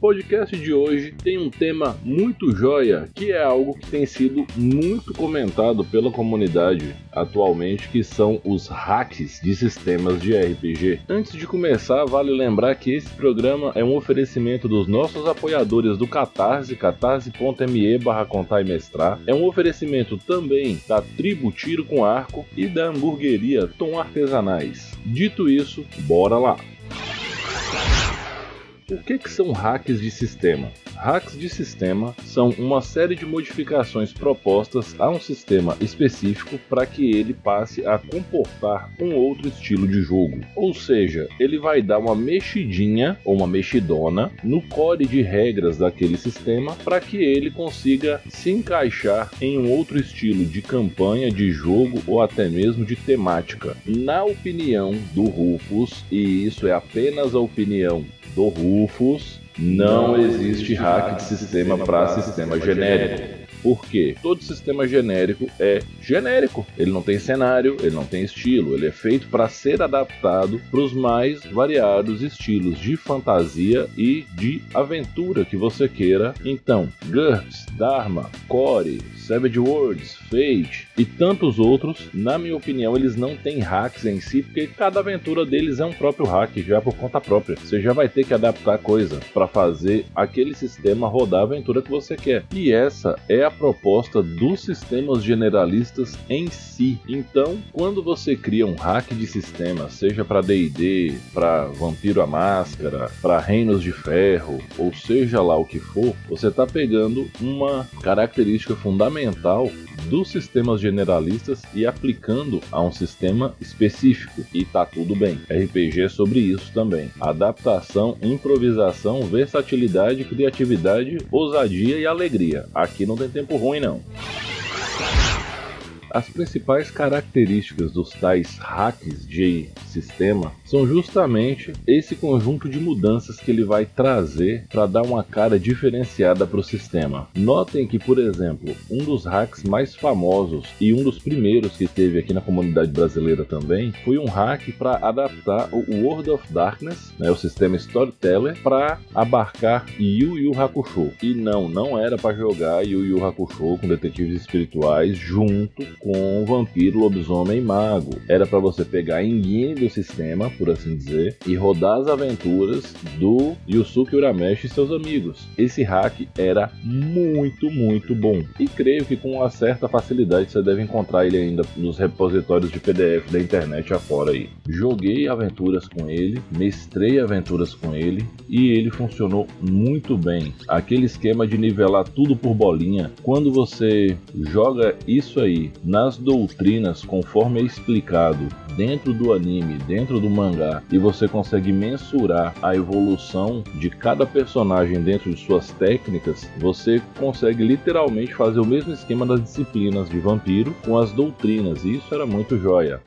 Podcast de hoje tem um tema muito joia, que é algo que tem sido muito comentado pela comunidade atualmente, que são os hacks de sistemas de RPG. Antes de começar, vale lembrar que esse programa é um oferecimento dos nossos apoiadores do Catarse, catarse.me barra contar e mestrar. É um oferecimento também da Tribo Tiro com Arco e da hamburgueria Tom Artesanais. Dito isso, bora lá! O que, que são hacks de sistema? Hacks de sistema são uma série de modificações propostas a um sistema específico para que ele passe a comportar um outro estilo de jogo. Ou seja, ele vai dar uma mexidinha ou uma mexidona no core de regras daquele sistema para que ele consiga se encaixar em um outro estilo de campanha, de jogo ou até mesmo de temática. Na opinião do Rufus, e isso é apenas a opinião do Rufus, não existe hack de sistema para sistema genérico. Porque todo sistema genérico é genérico. Ele não tem cenário, ele não tem estilo, ele é feito para ser adaptado para os mais variados estilos de fantasia e de aventura que você queira. Então, GURPS, Dharma, Core, Savage Worlds, Fate e tantos outros, na minha opinião, eles não têm hacks em si, porque cada aventura deles é um próprio hack, já por conta própria. Você já vai ter que adaptar coisa para fazer aquele sistema rodar a aventura que você quer. E essa é a a proposta dos sistemas generalistas em si. Então, quando você cria um hack de sistema, seja para D&D, para Vampiro a Máscara, para Reinos de Ferro, ou seja lá o que for, você está pegando uma característica fundamental dos sistemas generalistas e aplicando a um sistema específico. E tá tudo bem. RPG é sobre isso também. Adaptação, improvisação, versatilidade, criatividade, ousadia e alegria. Aqui não tem tempo ruim não. As principais características dos tais hacks de sistema são justamente esse conjunto de mudanças que ele vai trazer para dar uma cara diferenciada para o sistema. Notem que, por exemplo, um dos hacks mais famosos e um dos primeiros que teve aqui na comunidade brasileira também foi um hack para adaptar o World of Darkness, né, o sistema Storyteller, para abarcar Yu Yu Hakusho. E não, não era para jogar Yu Yu Hakusho com detetives espirituais junto com vampiro, lobisomem e mago. Era para você pegar a engine do sistema, por assim dizer, e rodar as aventuras do Yusuke Urameshi e seus amigos. Esse hack era muito, muito bom. E creio que com uma certa facilidade você deve encontrar ele ainda nos repositórios de PDF da internet afora aí. Joguei aventuras com ele, mestrei aventuras com ele e ele funcionou muito bem. Aquele esquema de nivelar tudo por bolinha, quando você joga isso aí nas doutrinas, conforme é explicado dentro do anime, dentro do mangá, e você consegue mensurar a evolução de cada personagem dentro de suas técnicas, você consegue literalmente fazer o mesmo esquema das disciplinas de vampiro com as doutrinas, e isso era muito joia.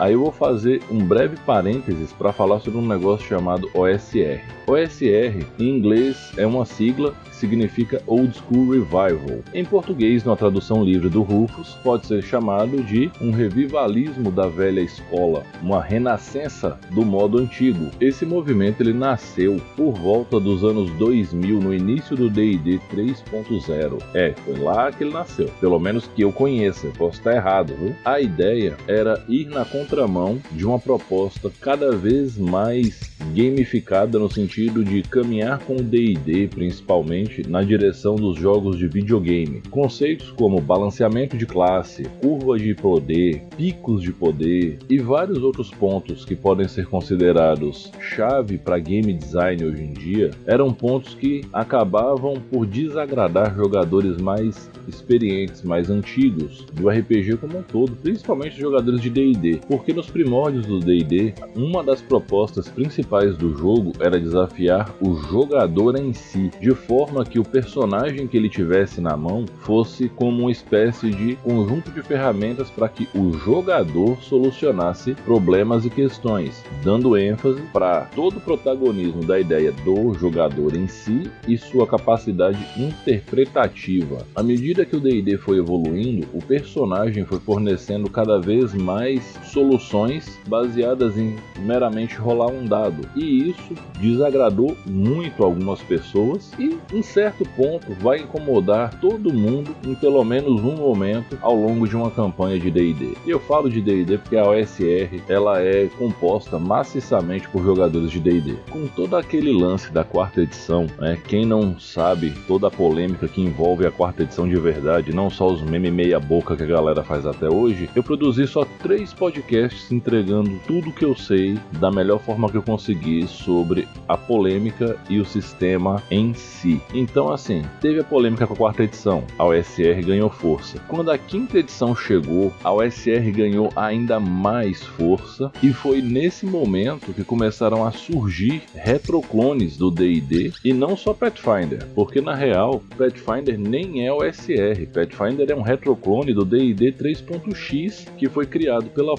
Aí eu vou fazer um breve parênteses para falar sobre um negócio chamado OSR. OSR, em inglês, é uma sigla significa Old School Revival. Em português, na tradução livre do Rufus, pode ser chamado de um revivalismo da velha escola, uma renascença do modo antigo. Esse movimento ele nasceu por volta dos anos 2000, no início do D&D 3.0. É, foi lá que ele nasceu, pelo menos que eu conheça, posso estar errado, viu? A ideia era ir na contramão de uma proposta cada vez mais gamificada no sentido de caminhar com o D&D principalmente na direção dos jogos de videogame. Conceitos como balanceamento de classe, curva de poder, picos de poder e vários outros pontos que podem ser considerados chave para game design hoje em dia eram pontos que acabavam por desagradar jogadores mais experientes, mais antigos do RPG como um todo, principalmente jogadores de D&D. Porque nos primórdios do D&D, uma das propostas principais do jogo era desafiar o jogador em si, de forma que o personagem que ele tivesse na mão fosse como uma espécie de conjunto de ferramentas para que o jogador solucionasse problemas e questões, dando ênfase para todo o protagonismo da ideia do jogador em si e sua capacidade interpretativa. À medida que o D&D foi evoluindo, o personagem foi fornecendo cada vez mais soluções baseadas em meramente rolar um dado, e isso desagradou muito algumas pessoas e em certo ponto vai incomodar todo mundo em pelo menos um momento ao longo de uma campanha de D&D. Eu falo de D&D porque a OSR ela é composta maciçamente por jogadores de D&D. Com todo aquele lance da quarta edição, né, quem não sabe toda a polêmica que envolve a quarta edição de verdade, não só os meme meia boca que a galera faz até hoje, eu produzi só três podcasts entregando tudo que eu sei da melhor forma que eu consegui sobre a polêmica e o sistema em si. Então, assim, teve a polêmica com a quarta edição, a OSR ganhou força. Quando a quinta edição chegou, a OSR ganhou ainda mais força e foi nesse momento que começaram a surgir retroclones do D&D e não só Pathfinder, porque na real Pathfinder nem é OSR, Pathfinder é um retroclone do D&D 3.x que foi criado pela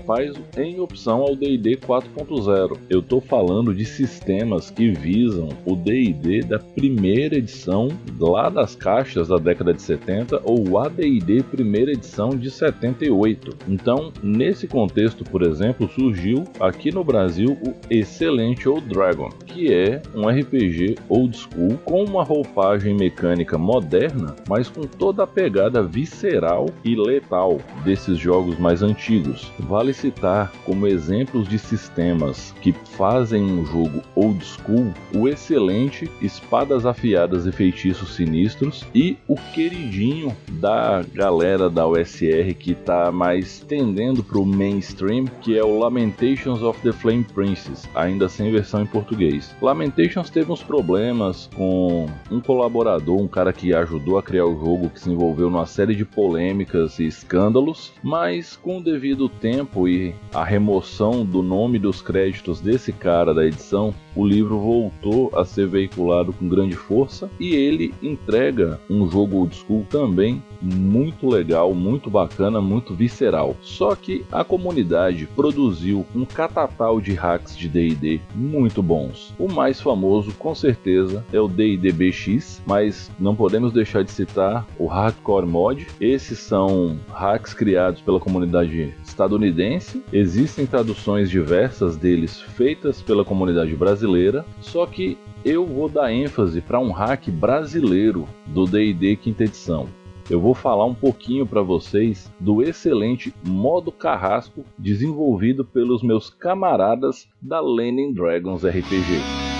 Em opção ao D&D 4.0. Eu tô falando de sistemas que visam o D&D da primeira edição lá das caixas da década de 70 ou o AD&D primeira edição de 78. Então, nesse contexto, por exemplo, surgiu aqui no Brasil o excelente Old Dragon, que é um RPG old school com uma roupagem mecânica moderna, mas com toda a pegada visceral e letal desses jogos mais antigos. Vale citar como exemplos de sistemas que fazem um jogo old school o excelente Espadas Afiadas e Feitiços Sinistros e o queridinho da galera da OSR que está mais tendendo para o mainstream, que é o Lamentations of the Flame Princess, ainda sem versão em português. Lamentations teve uns problemas com um colaborador, um cara que ajudou a criar o jogo, que se envolveu numa série de polêmicas e escândalos, mas com o devido tempo e a remoção do nome dos créditos desse cara da edição, o livro voltou a ser veiculado com grande força e ele entrega um jogo old school também muito legal, muito bacana, muito visceral. Só que a comunidade produziu um catatal de hacks de D&D muito bons. O mais famoso, com certeza, é o D&D BX, mas não podemos deixar de citar o Hardcore Mod. Esses são hacks criados pela comunidade estadunidense. Existem traduções diversas deles feitas pela comunidade brasileira, só que eu vou dar ênfase para um hack brasileiro do D&D quinta edição. Eu vou falar um pouquinho para vocês do excelente modo carrasco desenvolvido pelos meus camaradas da Lenin Dragons RPG.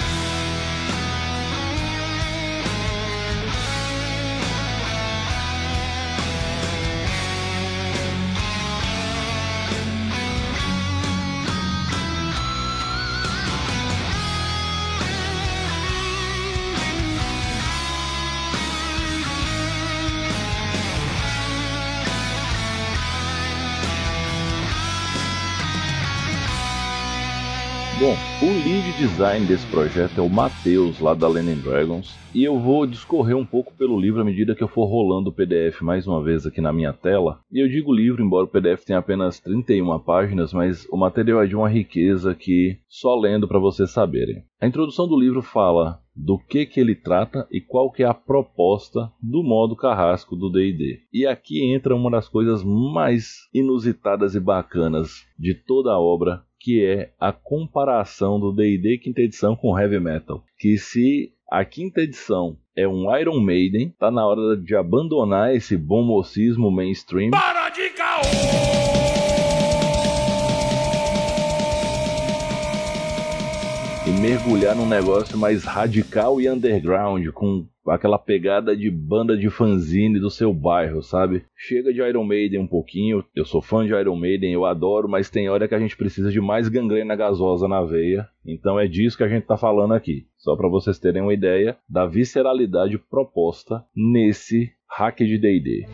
O lead design desse projeto é o Matheus, lá da Lenin Dragons, e eu vou discorrer um pouco pelo livro à medida que eu for rolando o PDF mais uma vez aqui na minha tela. E eu digo livro, embora o PDF tenha apenas 31 páginas, mas o material é de uma riqueza que só lendo para vocês saberem. A introdução do livro fala do que que ele trata e qual que é a proposta do modo carrasco do D&D. E aqui entra uma das coisas mais inusitadas e bacanas de toda a obra, que é a comparação do D&D quinta edição com heavy metal. Que se a quinta edição é um Iron Maiden, tá na hora de abandonar esse bom mocismo mainstream. Para de caô! Mergulhar num negócio mais radical e underground, com aquela pegada de banda de fanzine do seu bairro, sabe? Chega de Iron Maiden um pouquinho, eu sou fã de Iron Maiden, eu adoro, mas tem hora que a gente precisa de mais gangrena gasosa na veia, então é disso que a gente tá falando aqui. Só para vocês terem uma ideia da visceralidade proposta nesse hack de D&D.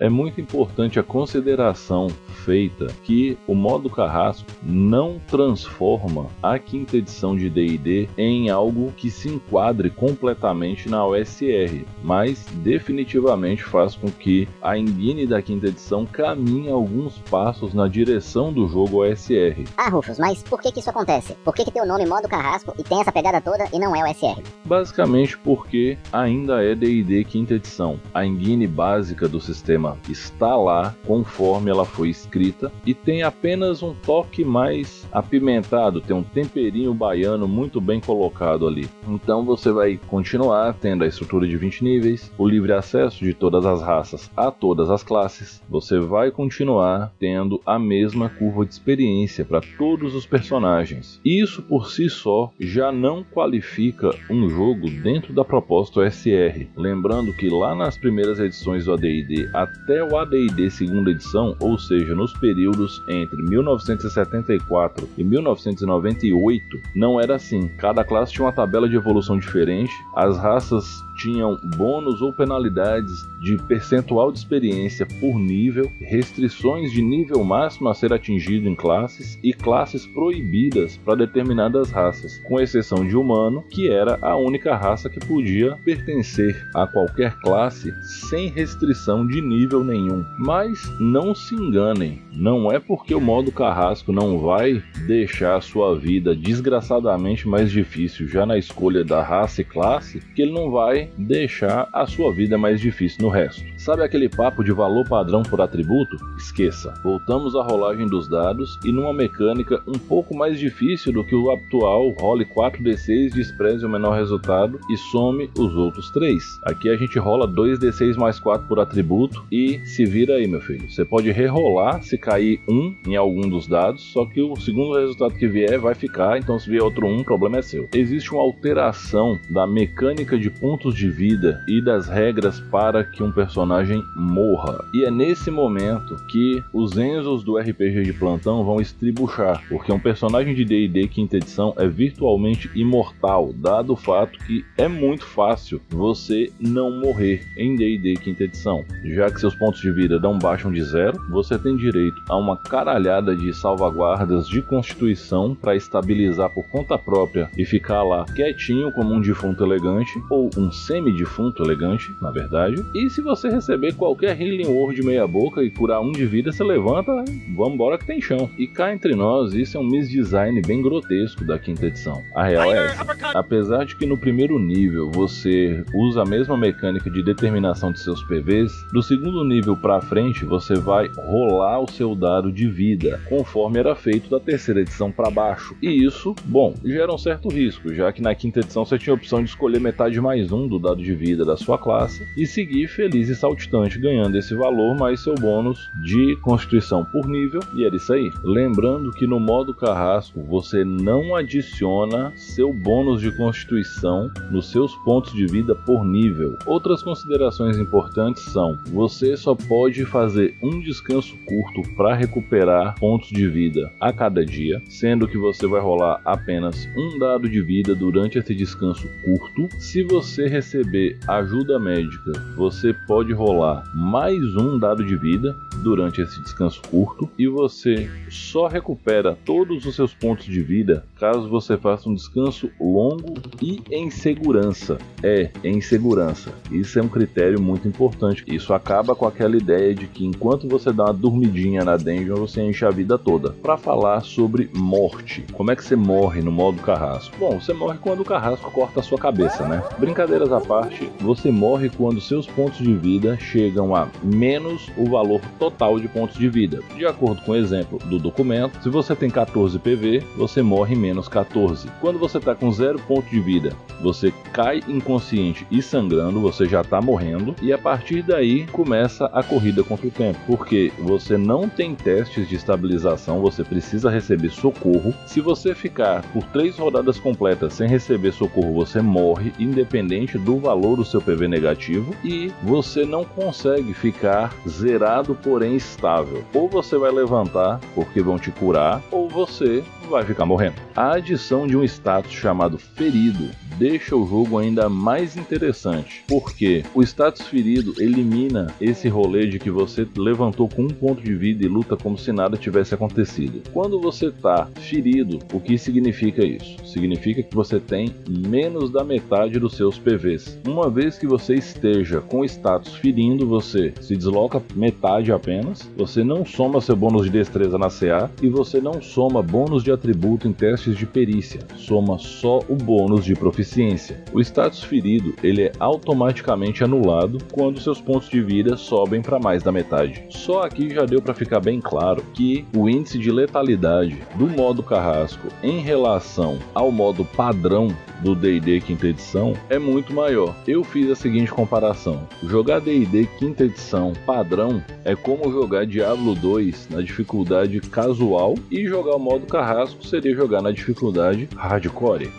É muito importante a consideração feita que o modo carrasco não transforma a quinta edição de D&D em algo que se enquadre completamente na OSR, mas definitivamente faz com que a engine da quinta edição caminhe alguns passos na direção do jogo OSR. Ah, Rufus, mas por que, que isso acontece? Por que, que tem o nome modo carrasco e tem essa pegada toda e não é OSR? Basicamente porque ainda é D&D quinta edição. A engine básica do sistema está lá conforme ela foi escrita e tem apenas um toque mais apimentado, tem um temperinho baiano muito bem colocado ali. Então você vai continuar tendo a estrutura de 20 níveis, o livre acesso de todas as raças a todas as classes. Você vai continuar tendo a mesma curva de experiência para todos os personagens. Isso por si só já não qualifica um jogo dentro da proposta OSR. Lembrando que lá nas primeiras edições do AD&D até o AD&D segunda edição, ou seja, nos períodos entre 1974 e 1998, não era assim. Cada classe tinha uma tabela de evolução diferente, as raças tinham bônus ou penalidades de percentual de experiência por nível, restrições de nível máximo a ser atingido em classes e classes proibidas para determinadas raças, com exceção de humano, que era a única raça que podia pertencer a qualquer classe sem restrição de nível nenhum. Mas não se enganem, não é porque o modo carrasco não vai deixar a sua vida desgraçadamente mais difícil já na escolha da raça e classe que ele não vai deixar a sua vida mais difícil no resto. Sabe aquele papo de valor padrão por atributo? Esqueça. Voltamos à rolagem dos dados e numa mecânica um pouco mais difícil do que o atual role 4d6, despreze o menor resultado e some os outros 3. Aqui a gente rola 2d6 mais 4 por atributo e se vira aí, meu filho. Você pode rerolar se cair 1 em algum dos dados, só que o segundo resultado que vier vai ficar, então se vier outro 1, o problema é seu. Existe uma alteração da mecânica de pontos de vida e das regras para que um personagem morra. E é nesse momento que os Enzos do RPG de plantão vão estribuchar, porque um personagem de D&D quinta edição é virtualmente imortal, dado o fato que é muito fácil você não morrer em D&D quinta edição, já que seus pontos de vida não baixam de zero, você tem direito a uma caralhada de salvaguardas de constituição para estabilizar por conta própria e ficar lá quietinho como um defunto elegante ou um semi-defunto elegante, na verdade. E se você receber qualquer Healing Word meia boca e curar um de vida, você levanta, vambora que tem chão. E cá entre nós, isso é um misdesign bem grotesco da quinta edição. A real é essa. Apesar de que no primeiro nível você usa a mesma mecânica de determinação de seus PVs, do segundo nível para frente você vai rolar o seu dado de vida, conforme era feito da terceira edição para baixo. E isso, bom, gera um certo risco, já que na quinta edição você tinha a opção de escolher metade mais um do dado de vida da sua classe e seguir feliz e saltitante ganhando esse valor mais seu bônus de constituição por nível e era isso aí. Lembrando que no modo carrasco você não adiciona seu bônus de constituição nos seus pontos de vida por nível. Outras considerações importantes são: você só pode fazer um descanso curto para recuperar pontos de vida a cada dia, sendo que você vai rolar apenas um dado de vida durante esse descanso curto. Se você receber ajuda médica, você pode rolar mais um dado de vida durante esse descanso curto e você só recupera todos os seus pontos de vida caso você faça um descanso longo e em segurança. É, em segurança. Isso é um critério muito importante. Isso acaba com aquela ideia de que enquanto você dá uma dormidinha na dungeon, você enche a vida toda. Para falar sobre morte, como é que você morre no modo carrasco? Bom, você morre quando o carrasco corta a sua cabeça, né? Brincadeiras à parte, você morre quando seus pontos de vida chegam a menos o valor total de pontos de vida. De acordo com o exemplo do documento, se você tem 14 PV, você morre menos 14. Quando você está com zero ponto de vida, você cai inconsciente e sangrando, você já está morrendo, e a partir daí começa a corrida contra o tempo, porque você não tem testes de estabilização, você precisa receber socorro. Se você ficar por três rodadas completas sem receber socorro, você morre, independente do valor do seu PV negativo, e você não consegue ficar zerado, porém estável. Ou você vai levantar porque vão te curar, ou você vai ficar morrendo. A adição de um status chamado ferido deixa o jogo ainda mais interessante, porque o status ferido elimina esse rolê de que você levantou com um ponto de vida e luta como se nada tivesse acontecido. Quando você tá ferido, o que significa isso? Significa que você tem menos da metade dos seus PVs. Uma vez que você esteja com status ferindo, você se desloca metade apenas, você não soma seu bônus de destreza na CA e você não soma bônus de atributo em testes de perícia, soma só o bônus de proficiência. O status ferido ele é automaticamente anulado quando seus pontos de vida sobem para mais da metade. Só aqui já deu para ficar bem claro que o índice de letalidade do modo carrasco em relação ao modo padrão do D&D quinta edição é muito maior. Eu fiz a seguinte comparação: jogar D&D quinta edição padrão é como jogar Diablo 2 na dificuldade casual e jogar o modo carrasco seria jogar na dificuldade hardcore.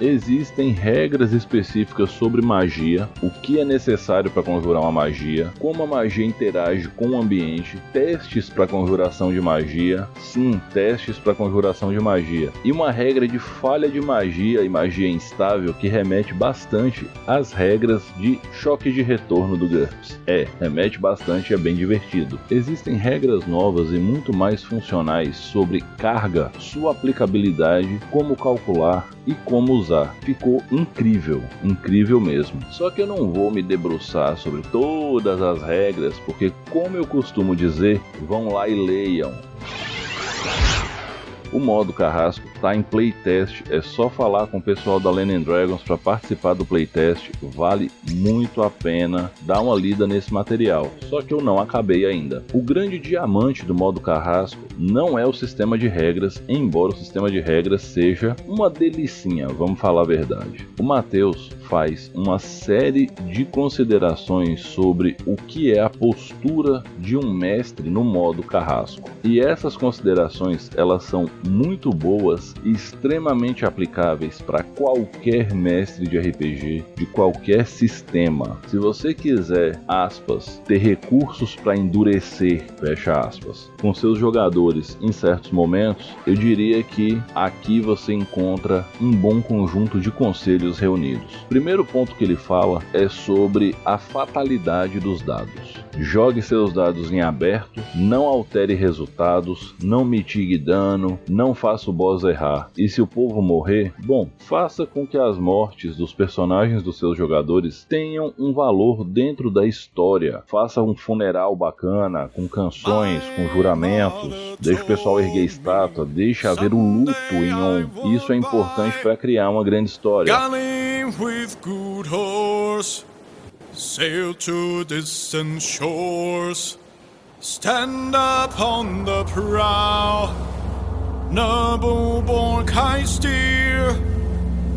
Existem regras específicas sobre magia, o que é necessário para conjurar uma magia, como a magia interage com o ambiente, testes para conjuração de magia, sim, testes para conjuração de magia, e uma regra de falha de magia e magia instável que remete bastante às regras de choque de retorno do GURPS. É, remete bastante e é bem divertido. Existem regras novas e muito mais funcionais sobre carga, sua aplicabilidade, como calcular e como usar. Ficou incrível, incrível mesmo. Só que eu não vou me debruçar sobre todas as regras, porque, como eu costumo dizer, vão lá e leiam. O modo carrasco está em playtest, é só falar com o pessoal da Lenin Dragons para participar do playtest, vale muito a pena dar uma lida nesse material. Só que eu não acabei ainda. O grande diamante do modo carrasco não é o sistema de regras, embora o sistema de regras seja uma delicinha, vamos falar a verdade. O Matheus faz uma série de considerações sobre o que é a postura de um mestre no modo carrasco. E essas considerações, elas são muito boas e extremamente aplicáveis para qualquer mestre de RPG, de qualquer sistema. Se você quiser, aspas, ter recursos para endurecer, fecha aspas, com seus jogadores em certos momentos, eu diria que aqui você encontra um bom conjunto de conselhos reunidos primeiro ponto que ele fala é sobre a fatalidade dos dados. Jogue seus dados em aberto, não altere resultados, não mitigue dano, não faça o boss errar. E se o povo morrer, bom, faça com que as mortes dos personagens dos seus jogadores tenham um valor dentro da história. Faça um funeral bacana, com canções, com juramentos, deixe o pessoal erguer estátua, deixe haver o luto em on. Isso é importante para criar uma grande história. With good horse, sail to distant shores, stand upon the prow, noble born steer,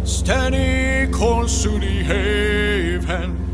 steady course to the haven,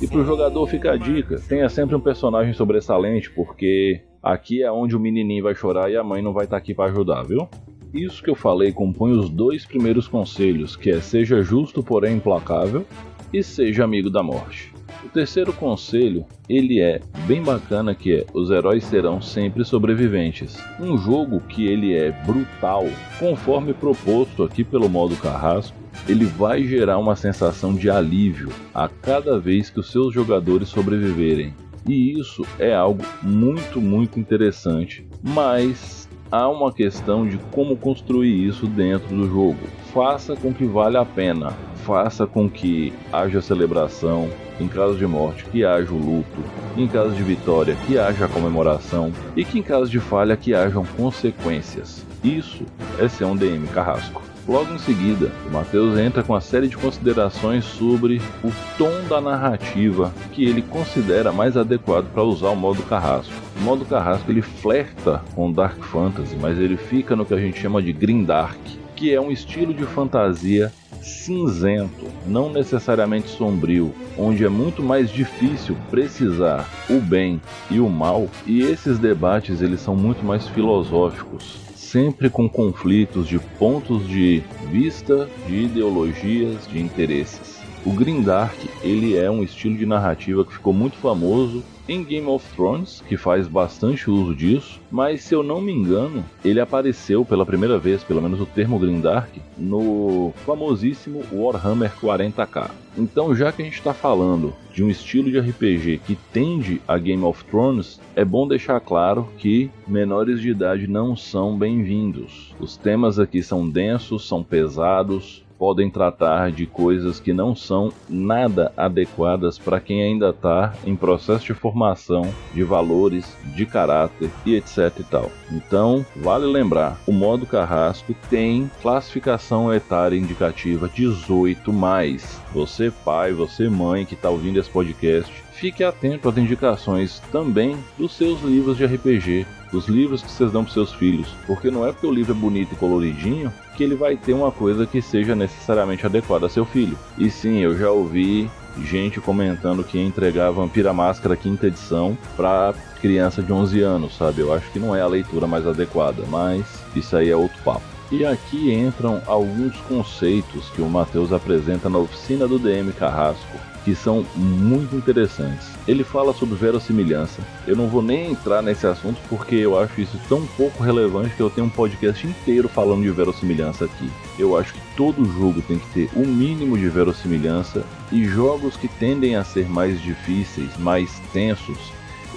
E pro jogador fica a dica, tenha sempre um personagem sobressalente, porque aqui é onde o menininho vai chorar e a mãe não vai estar tá aqui para ajudar, viu? Isso que eu falei compõe os dois primeiros conselhos, que é seja justo, porém implacável, e seja amigo da morte. O terceiro conselho, ele é bem bacana que é os heróis serão sempre sobreviventes. Um jogo que ele é brutal, conforme proposto aqui pelo modo carrasco, ele vai gerar uma sensação de alívio a cada vez que os seus jogadores sobreviverem. E isso é algo muito, muito interessante, mas há uma questão de como construir isso dentro do jogo. Faça com que valha a pena, faça com que haja celebração, em caso de morte que haja o luto, em caso de vitória que haja a comemoração e que em caso de falha que hajam consequências. Isso é ser um DM carrasco. Logo em seguida, o Matheus entra com uma série de considerações sobre o tom da narrativa que ele considera mais adequado para usar o modo carrasco. O modo carrasco ele flerta com Dark Fantasy, mas ele fica no que a gente chama de Green Dark, que é um estilo de fantasia cinzento, não necessariamente sombrio, onde é muito mais difícil precisar o bem e o mal, e esses debates eles são muito mais filosóficos sempre com conflitos de pontos de vista, de ideologias, de interesses. O Green Dark ele é um estilo de narrativa que ficou muito famoso em Game of Thrones, que faz bastante uso disso, mas se eu não me engano, ele apareceu pela primeira vez, pelo menos o termo Grindark, no famosíssimo Warhammer 40k. Então, já que a gente está falando de um estilo de RPG que tende a Game of Thrones, é bom deixar claro que menores de idade não são bem-vindos. Os temas aqui são densos, são pesados, podem tratar de coisas que não são nada adequadas para quem ainda está em processo de formação de valores, de caráter e etc e tal. Então, vale lembrar, o modo carrasco tem classificação etária indicativa 18 mais. Você pai, você mãe que está ouvindo esse podcast, fique atento às indicações também dos seus livros de RPG, dos livros que vocês dão para seus filhos, porque não é porque o livro é bonito e coloridinho que ele vai ter uma coisa que seja necessariamente adequada a seu filho. E sim, eu já ouvi gente comentando que ia entregar Vampira Máscara quinta edição para criança de 11 anos, sabe? Eu acho que não é a leitura mais adequada, mas isso aí é outro papo. E aqui entram alguns conceitos que o Matheus apresenta na oficina do DM Carrasco, que são muito interessantes. Ele fala sobre verossimilhança. Eu não vou nem entrar nesse assunto porque eu acho isso tão pouco relevante que eu tenho um podcast inteiro falando de verossimilhança aqui. Eu acho que todo jogo tem que ter o um mínimo de verossimilhança e jogos que tendem a ser mais difíceis, mais tensos,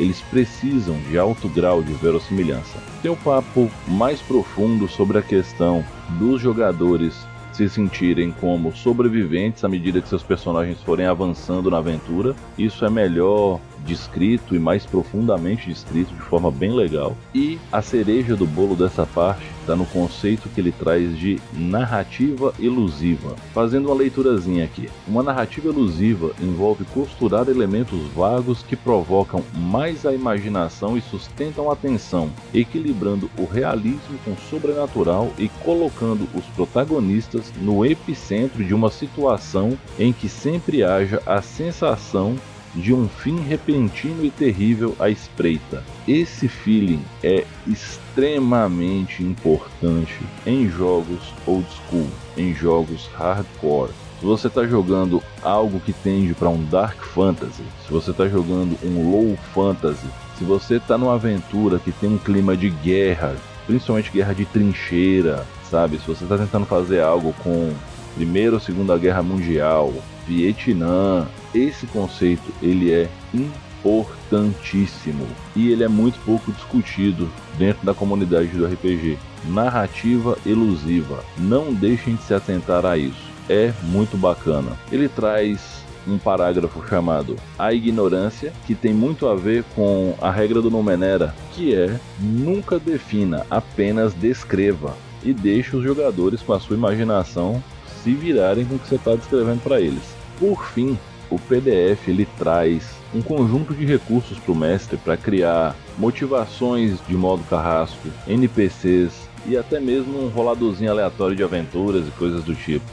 eles precisam de alto grau de verossimilhança. Tem um papo mais profundo sobre a questão dos jogadores se sentirem como sobreviventes à medida que seus personagens forem avançando na aventura. Isso é melhor descrito e mais profundamente descrito de forma bem legal. E a cereja do bolo dessa parte está no conceito que ele traz de narrativa elusiva. Fazendo uma leiturazinha aqui. Uma narrativa elusiva envolve costurar elementos vagos que provocam mais a imaginação e sustentam a atenção, equilibrando o realismo com o sobrenatural e colocando os protagonistas no epicentro de uma situação em que sempre haja a sensação de um fim repentino e terrível à espreita. Esse feeling é extremamente importante em jogos old school, em jogos hardcore. Se você está jogando algo que tende para um dark fantasy, se você está jogando um low fantasy, se você está numa aventura que tem um clima de guerra, principalmente guerra de trincheira, sabe? Se você está tentando fazer algo com Primeira ou Segunda Guerra Mundial, Vietnã, esse conceito ele é importantíssimo e ele é muito pouco discutido dentro da comunidade do RPG. Narrativa elusiva. Não deixem de se atentar a isso. É muito bacana. Ele traz um parágrafo chamado A Ignorância, que tem muito a ver com a regra do Nomenera, que é nunca defina, apenas descreva e deixe os jogadores com a sua imaginação se virarem com o que você está descrevendo para eles. Por fim, o PDF ele traz um conjunto de recursos para o mestre para criar motivações de modo carrasco, NPCs e até mesmo um roladorzinho aleatório de aventuras e coisas do tipo.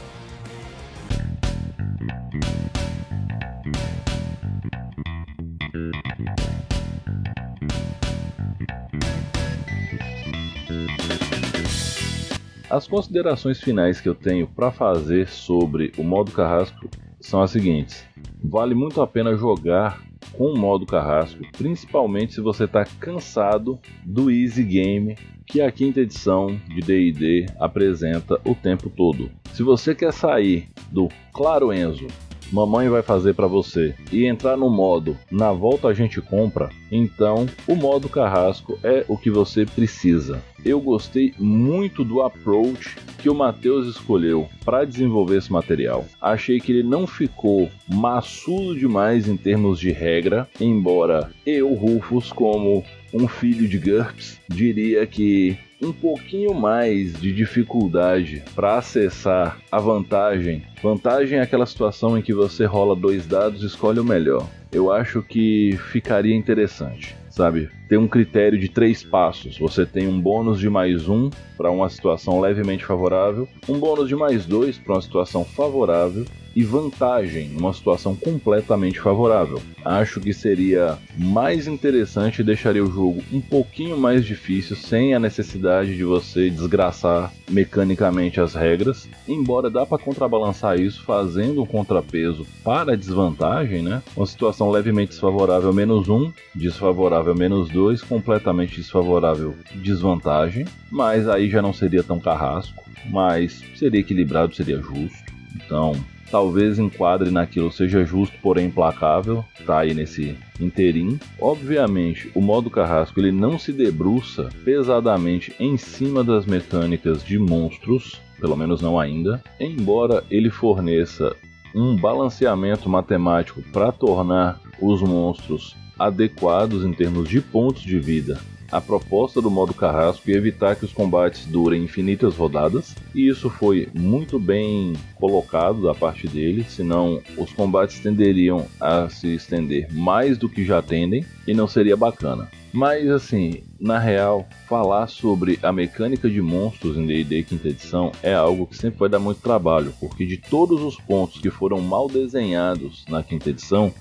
As considerações finais que eu tenho para fazer sobre o modo carrasco são as seguintes: vale muito a pena jogar com o modo carrasco, principalmente se você está cansado do easy game que a quinta edição de D&D apresenta o tempo todo. Se você quer sair do Claro Enzo, mamãe vai fazer para você e entrar no modo na volta a gente compra, então o modo carrasco é o que você precisa eu gostei muito do approach que o Matheus escolheu para desenvolver esse material. Achei que ele não ficou maçudo demais em termos de regra, embora eu, Rufus, como um filho de GURPS, diria que um pouquinho mais de dificuldade para acessar a vantagem. Vantagem é aquela situação em que você rola dois dados e escolhe o melhor. Eu acho que ficaria interessante sabe? Tem um critério de três passos. Você tem um bônus de mais um para uma situação levemente favorável, um bônus de mais dois para uma situação favorável e vantagem, uma situação completamente favorável. Acho que seria mais interessante e deixaria o jogo um pouquinho mais difícil sem a necessidade de você desgraçar mecanicamente as regras, embora dá para contrabalançar isso fazendo um contrapeso para a desvantagem, né? Uma situação levemente desfavorável menos um, desfavorável menos dois, completamente desfavorável desvantagem, mas aí já não seria tão carrasco, mas seria equilibrado, seria justo. Então, talvez enquadre naquilo seja justo, porém implacável, tá aí nesse interim. Obviamente, o modo carrasco ele não se debruça pesadamente em cima das mecânicas de monstros, pelo menos não ainda, embora ele forneça um balanceamento matemático para tornar os monstros adequados em termos de pontos de vida a proposta do modo carrasco e evitar que os combates durem infinitas rodadas, e isso foi muito bem colocado da parte dele, senão os combates tenderiam a se estender mais do que já tendem e não seria bacana. Mas assim, na real, falar sobre a mecânica de monstros em D&D quinta edição é algo que sempre vai dar muito trabalho, porque de todos os pontos que foram mal desenhados na quinta edição,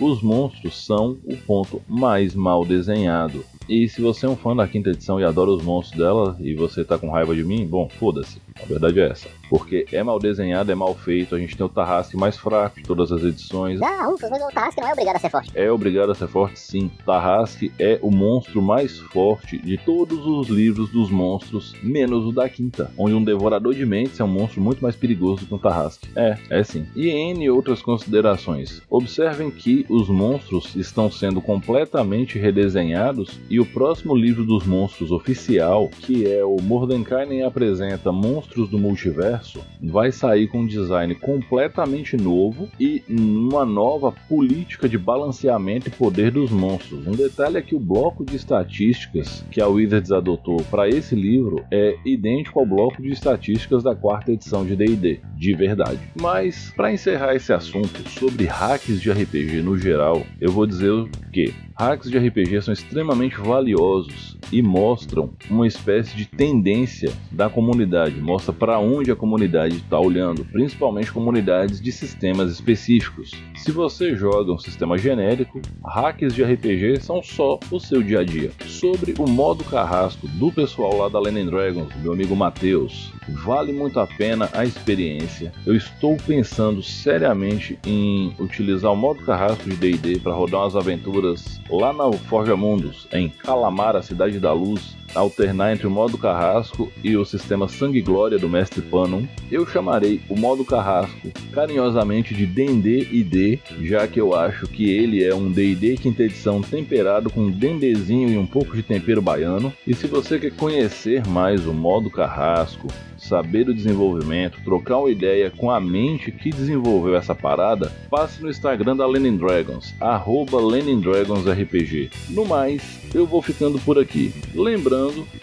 os monstros são o ponto mais mal desenhado. E se você é um fã da quinta edição e adora os monstros dela e você tá com raiva de mim, bom, foda-se. A verdade é essa. Porque é mal desenhado, é mal feito. A gente tem o Tarrasque mais fraco de todas as edições. Ah, ufa, mas o Tarrasque não é obrigado a ser forte. É obrigado a ser forte, sim. Tarrasque é o monstro mais forte de todos os livros dos monstros, menos o da quinta. Onde um devorador de mentes é um monstro muito mais perigoso que um Tarrasque. É, é sim. E N outras considerações. Observem que os monstros estão sendo completamente redesenhados e o próximo livro dos monstros oficial, que é o Mordenkainen apresenta Monstros do Multiverso, vai sair com um design completamente novo e uma nova política de balanceamento e poder dos monstros. Um detalhe é que o bloco de estatísticas que a Wizards adotou para esse livro é idêntico ao bloco de estatísticas da quarta edição de D&D, de verdade. Mas para encerrar esse assunto sobre hacks de RPG no geral, eu vou dizer que hacks de RPG são extremamente valiosos e mostram uma espécie de tendência da comunidade, mostra para onde a comunidade está olhando, principalmente comunidades de sistemas específicos. Se você joga um sistema genérico, hacks de RPG são só o seu dia a dia. Sobre o modo carrasco do pessoal lá da Lenin Dragons, meu amigo Matheus, vale muito a pena a experiência. Eu estou pensando seriamente em utilizar o modo carrasco de D&D para rodar umas aventuras lá na Forja Mundos, em Calamar, a cidade da luz, alternar entre o modo carrasco e o sistema Sangue Glória do Mestre Panum, eu chamarei o modo carrasco carinhosamente de D&D e D, já que eu acho que ele é um D&D quinta edição temperado com dendezinho e um pouco de tempero baiano. E se você quer conhecer mais o modo carrasco, saber o desenvolvimento, trocar uma ideia com a mente que desenvolveu essa parada, passe no Instagram da Lenin Dragons, arroba Lenin Dragons RPG. No mais, eu vou ficando por aqui. Lembrando,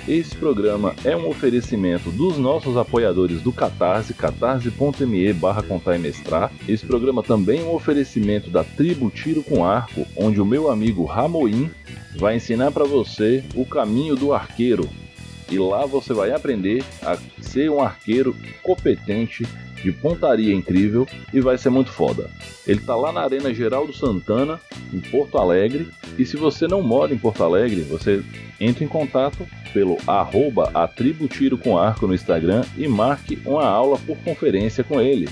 esse programa é um oferecimento dos nossos apoiadores do Catarse, catarse.me barra mestrar. Esse programa também é um oferecimento da tribo Tiro com Arco, onde o meu amigo Ramoim vai ensinar para você o caminho do arqueiro. E lá você vai aprender a ser um arqueiro competente de pontaria incrível e vai ser muito foda. Ele tá lá na Arena Geraldo Santana, em Porto Alegre, e se você não mora em Porto Alegre, você entra em contato pelo arroba com arco no Instagram e marque uma aula por conferência com ele.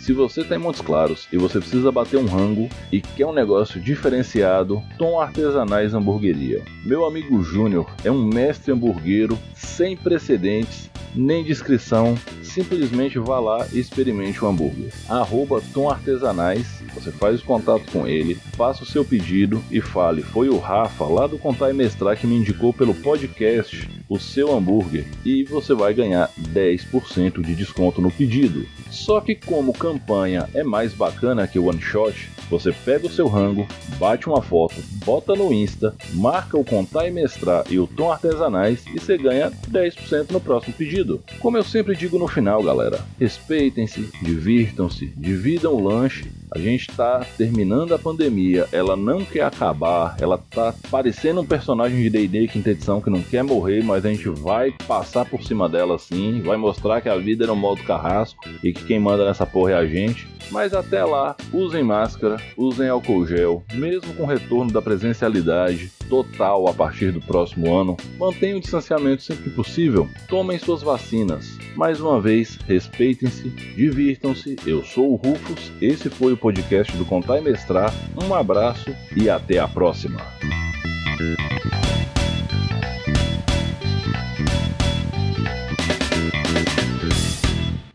Se você tem Montes Claros e você precisa bater um rango e quer um negócio diferenciado, Tom Artesanais Hamburgueria. Meu amigo Júnior é um mestre hamburguero sem precedentes nem descrição, simplesmente vá lá e experimente o hambúrguer. Arroba Tom Artesanais, você faz contato com ele, faça o seu pedido e fale, foi o Rafa lá do Contar e Mestrar que me indicou pelo podcast o seu hambúrguer e você vai ganhar 10% de desconto no pedido. Só que como campanha é mais bacana que o one shot, você pega o seu rango, bate uma foto, bota no Insta, marca o Contar e Mestrar e o Tom Artesanais e você ganha 10% no próximo pedido. Como eu sempre digo no final, galera, respeitem-se, divirtam-se, dividam o lanche A gente está terminando a pandemia, ela não quer acabar, ela tá parecendo um personagem de D&D quinta edição que não quer morrer, mas a gente vai passar por cima dela sim, vai mostrar que a vida é no modo carrasco e que quem manda nessa porra é a gente. Mas até lá, usem máscara, usem álcool gel, mesmo com retorno da presencialidade total a partir do próximo ano, mantenham o distanciamento sempre que possível, tomem suas vacinas. Mais uma vez, respeitem-se, divirtam-se. Eu sou o Rufus, esse foi o podcast do Contar e Mestrar. Um abraço e até a próxima.